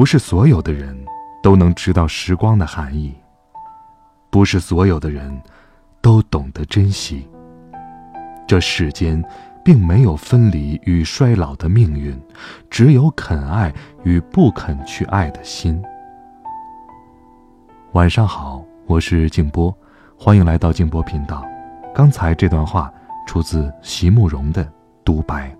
不是所有的人都能知道时光的含义，不是所有的人都懂得珍惜。这世间并没有分离与衰老的命运，只有肯爱与不肯去爱的心。晚上好，我是静波，欢迎来到静波频道。刚才这段话出自席慕容的独白。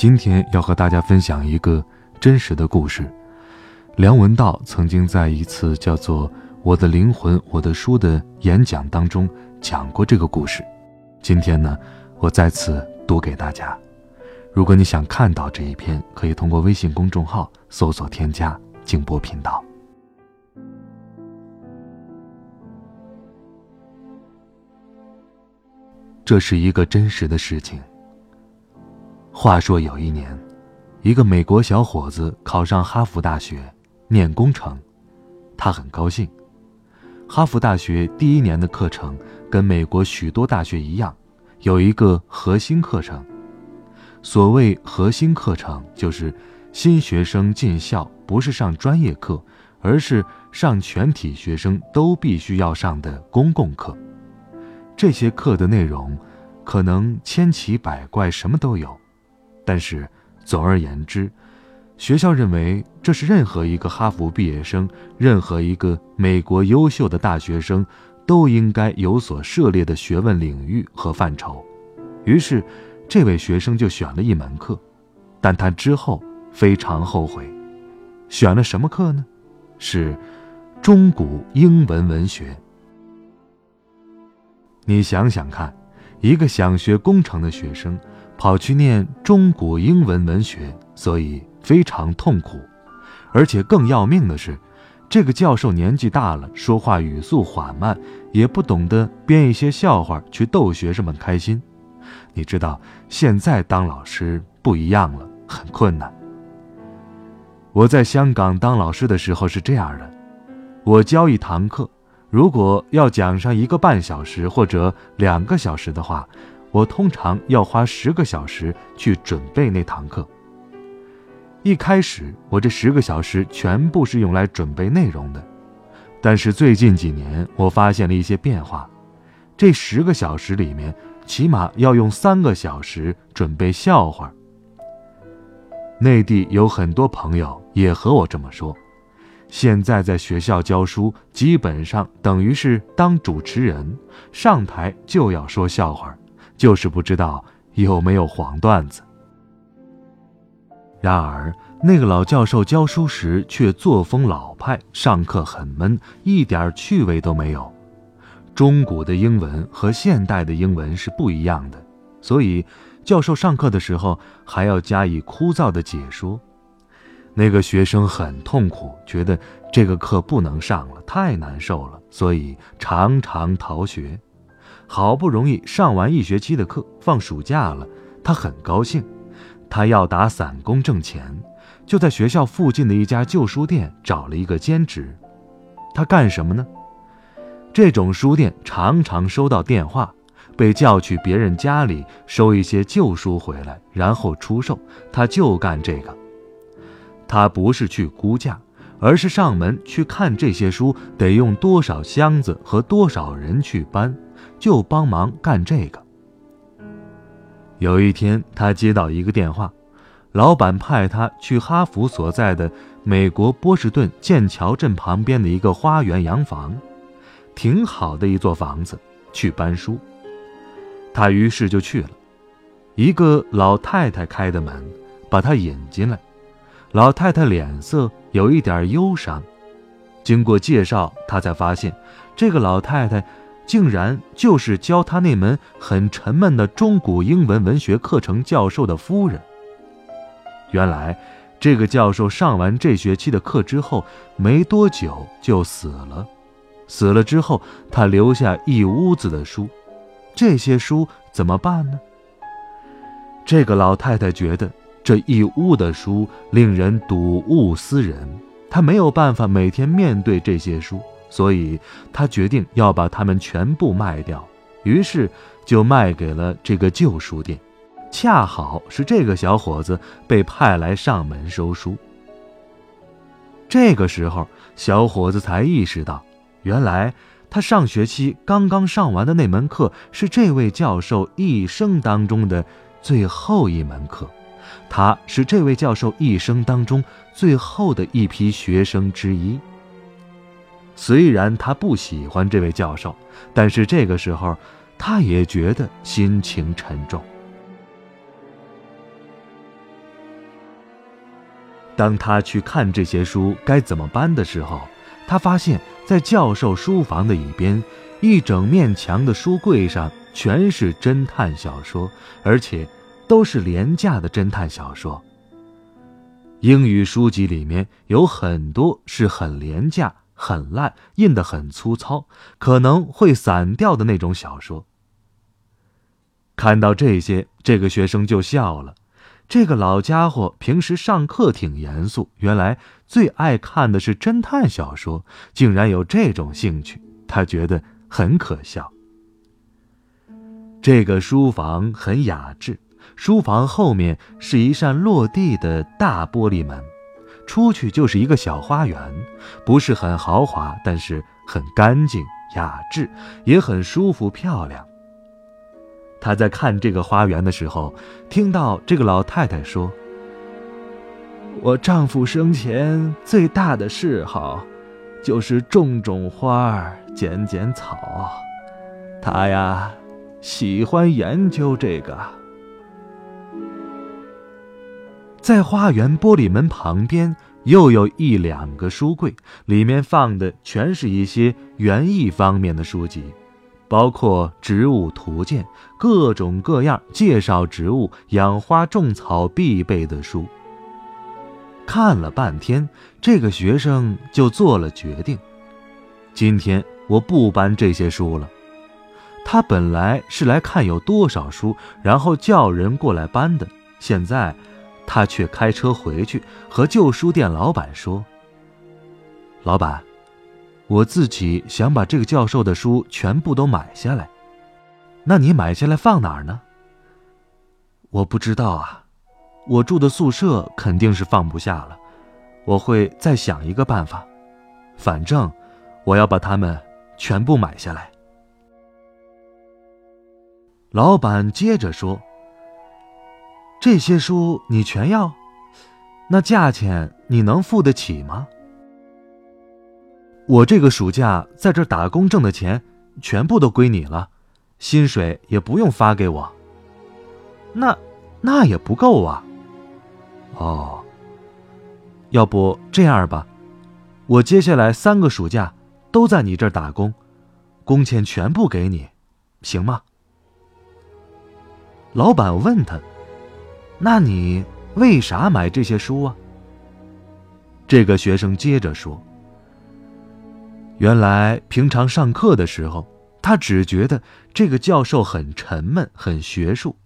今天要和大家分享一个真实的故事。梁文道曾经在一次叫做《我的灵魂，我的书》的演讲当中讲过这个故事。今天呢，我再次读给大家。如果你想看到这一篇，可以通过微信公众号搜索添加“静波频道”。这是一个真实的事情。话说有一年，一个美国小伙子考上哈佛大学，念工程，他很高兴。哈佛大学第一年的课程跟美国许多大学一样，有一个核心课程。所谓核心课程，就是新学生进校不是上专业课，而是上全体学生都必须要上的公共课。这些课的内容，可能千奇百怪，什么都有。但是，总而言之，学校认为这是任何一个哈佛毕业生、任何一个美国优秀的大学生都应该有所涉猎的学问领域和范畴。于是，这位学生就选了一门课，但他之后非常后悔。选了什么课呢？是中古英文文学。你想想看，一个想学工程的学生。跑去念中古英文文学，所以非常痛苦，而且更要命的是，这个教授年纪大了，说话语速缓慢，也不懂得编一些笑话去逗学生们开心。你知道，现在当老师不一样了，很困难。我在香港当老师的时候是这样的，我教一堂课，如果要讲上一个半小时或者两个小时的话。我通常要花十个小时去准备那堂课。一开始，我这十个小时全部是用来准备内容的，但是最近几年，我发现了一些变化。这十个小时里面，起码要用三个小时准备笑话。内地有很多朋友也和我这么说。现在在学校教书，基本上等于是当主持人，上台就要说笑话。就是不知道有没有黄段子。然而，那个老教授教书时却作风老派，上课很闷，一点趣味都没有。中古的英文和现代的英文是不一样的，所以教授上课的时候还要加以枯燥的解说。那个学生很痛苦，觉得这个课不能上了，太难受了，所以常常逃学。好不容易上完一学期的课，放暑假了，他很高兴。他要打散工挣钱，就在学校附近的一家旧书店找了一个兼职。他干什么呢？这种书店常常收到电话，被叫去别人家里收一些旧书回来，然后出售。他就干这个。他不是去估价，而是上门去看这些书得用多少箱子和多少人去搬。就帮忙干这个。有一天，他接到一个电话，老板派他去哈佛所在的美国波士顿剑桥镇旁边的一个花园洋房，挺好的一座房子，去搬书。他于是就去了。一个老太太开的门，把他引进来。老太太脸色有一点忧伤。经过介绍，他才发现，这个老太太。竟然就是教他那门很沉闷的中古英文文学课程教授的夫人。原来，这个教授上完这学期的课之后，没多久就死了。死了之后，他留下一屋子的书，这些书怎么办呢？这个老太太觉得这一屋的书令人睹物思人，她没有办法每天面对这些书，所以他决定要把它们全部卖掉。于是就卖给了这个旧书店。恰好是这个小伙子被派来上门收书。这个时候，小伙子才意识到，原来他上学期刚刚上完的那门课是这位教授一生当中的最后一门课，他是这位教授一生当中最后的一批学生之一。虽然他不喜欢这位教授，但是这个时候，他也觉得心情沉重。当他去看这些书该怎么搬的时候，他发现，在教授书房的一边，一整面墙的书柜上全是侦探小说，而且都是廉价的侦探小说。英语书籍里面有很多是很廉价、很烂、印得很粗糙，可能会散掉的那种小说。看到这些，这个学生就笑了。这个老家伙平时上课挺严肃，原来最爱看的是侦探小说，竟然有这种兴趣，他觉得很可笑。这个书房很雅致，书房后面是一扇落地的大玻璃门，出去就是一个小花园，不是很豪华，但是很干净雅致，也很舒服漂亮。他在看这个花园的时候，听到这个老太太说：“我丈夫生前最大的嗜好，就是种种花儿、剪剪草。他呀，喜欢研究这个。”在花园玻璃门旁边，又有一两个书柜，里面放的全是一些园艺方面的书籍。包括植物图鉴、各种各样介绍植物、养花种草必备的书。看了半天，这个学生就做了决定：今天我不搬这些书了。他本来是来看有多少书，然后叫人过来搬的。现在，他却开车回去和旧书店老板说：“老板。”我自己想把这个教授的书全部都买下来，那你买下来放哪儿呢？我不知道啊，我住的宿舍肯定是放不下了，我会再想一个办法。反正我要把它们全部买下来。老板接着说：“这些书你全要？那价钱你能付得起吗？”我这个暑假在这打工挣的钱，全部都归你了，薪水也不用发给我。那，那也不够啊。哦，要不这样吧，我接下来三个暑假都在你这儿打工，工钱全部给你，行吗？老板问他：“那你为啥买这些书啊？”这个学生接着说。原来平常上课的时候，他只觉得这个教授很沉闷、很学术。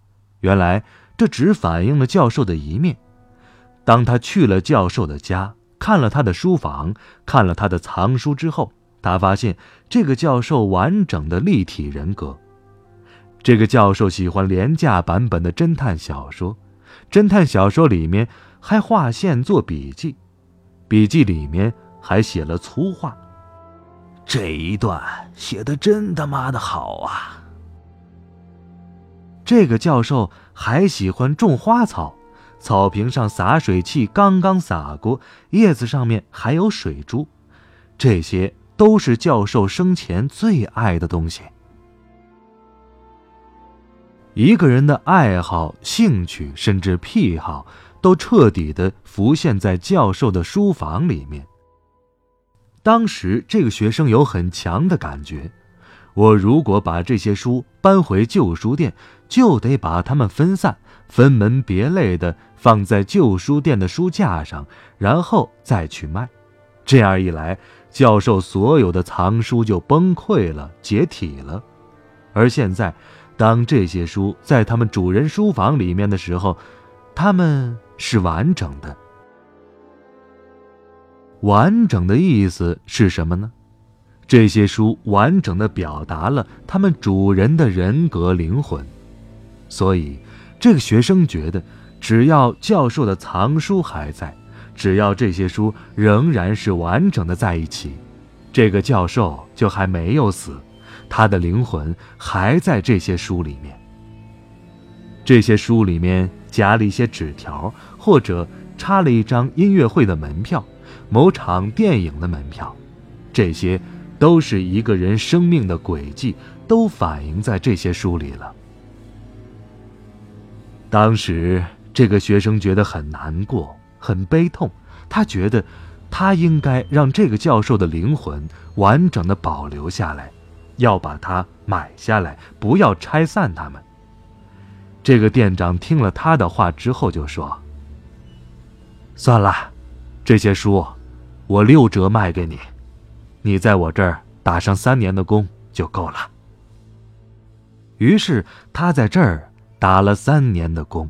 原来这只反映了教授的一面。当他去了教授的家，看了他的书房，看了他的藏书之后，他发现这个教授完整的立体人格。这个教授喜欢廉价版本的侦探小说，侦探小说里面还划线做笔记，笔记里面还写了粗话。这一段写的真他妈的好啊！这个教授还喜欢种花草，草坪上洒水器刚刚洒过，叶子上面还有水珠，这些都是教授生前最爱的东西。一个人的爱好、兴趣甚至癖好，都彻底的浮现在教授的书房里面。当时这个学生有很强的感觉，我如果把这些书搬回旧书店，就得把它们分散、分门别类的放在旧书店的书架上，然后再去卖。这样一来，教授所有的藏书就崩溃了，解体了。而现在，当这些书在他们主人书房里面的时候，他们是完整的。完整的意思是什么呢？这些书完整的表达了他们主人的人格灵魂。所以，这个学生觉得，只要教授的藏书还在，只要这些书仍然是完整的在一起，这个教授就还没有死。他的灵魂还在这些书里面。这些书里面夹了一些纸条，或者插了一张音乐会的门票、某场电影的门票，这些都是一个人生命的轨迹，都反映在这些书里了。当时，这个学生觉得很难过、很悲痛，他觉得他应该让这个教授的灵魂完整的保留下来。要把它买下来，不要拆散它们。这个店长听了他的话之后就说：“算了，这些书我六折卖给你，你在我这儿打上三年的工就够了。”于是他在这儿打了三年的工。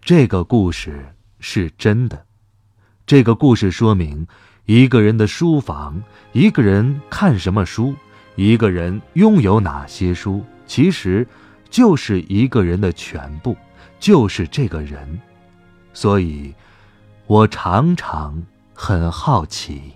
这个故事是真的，这个故事说明。一个人的书房，一个人看什么书，一个人拥有哪些书，其实就是一个人的全部，就是这个人。所以，我常常很好奇。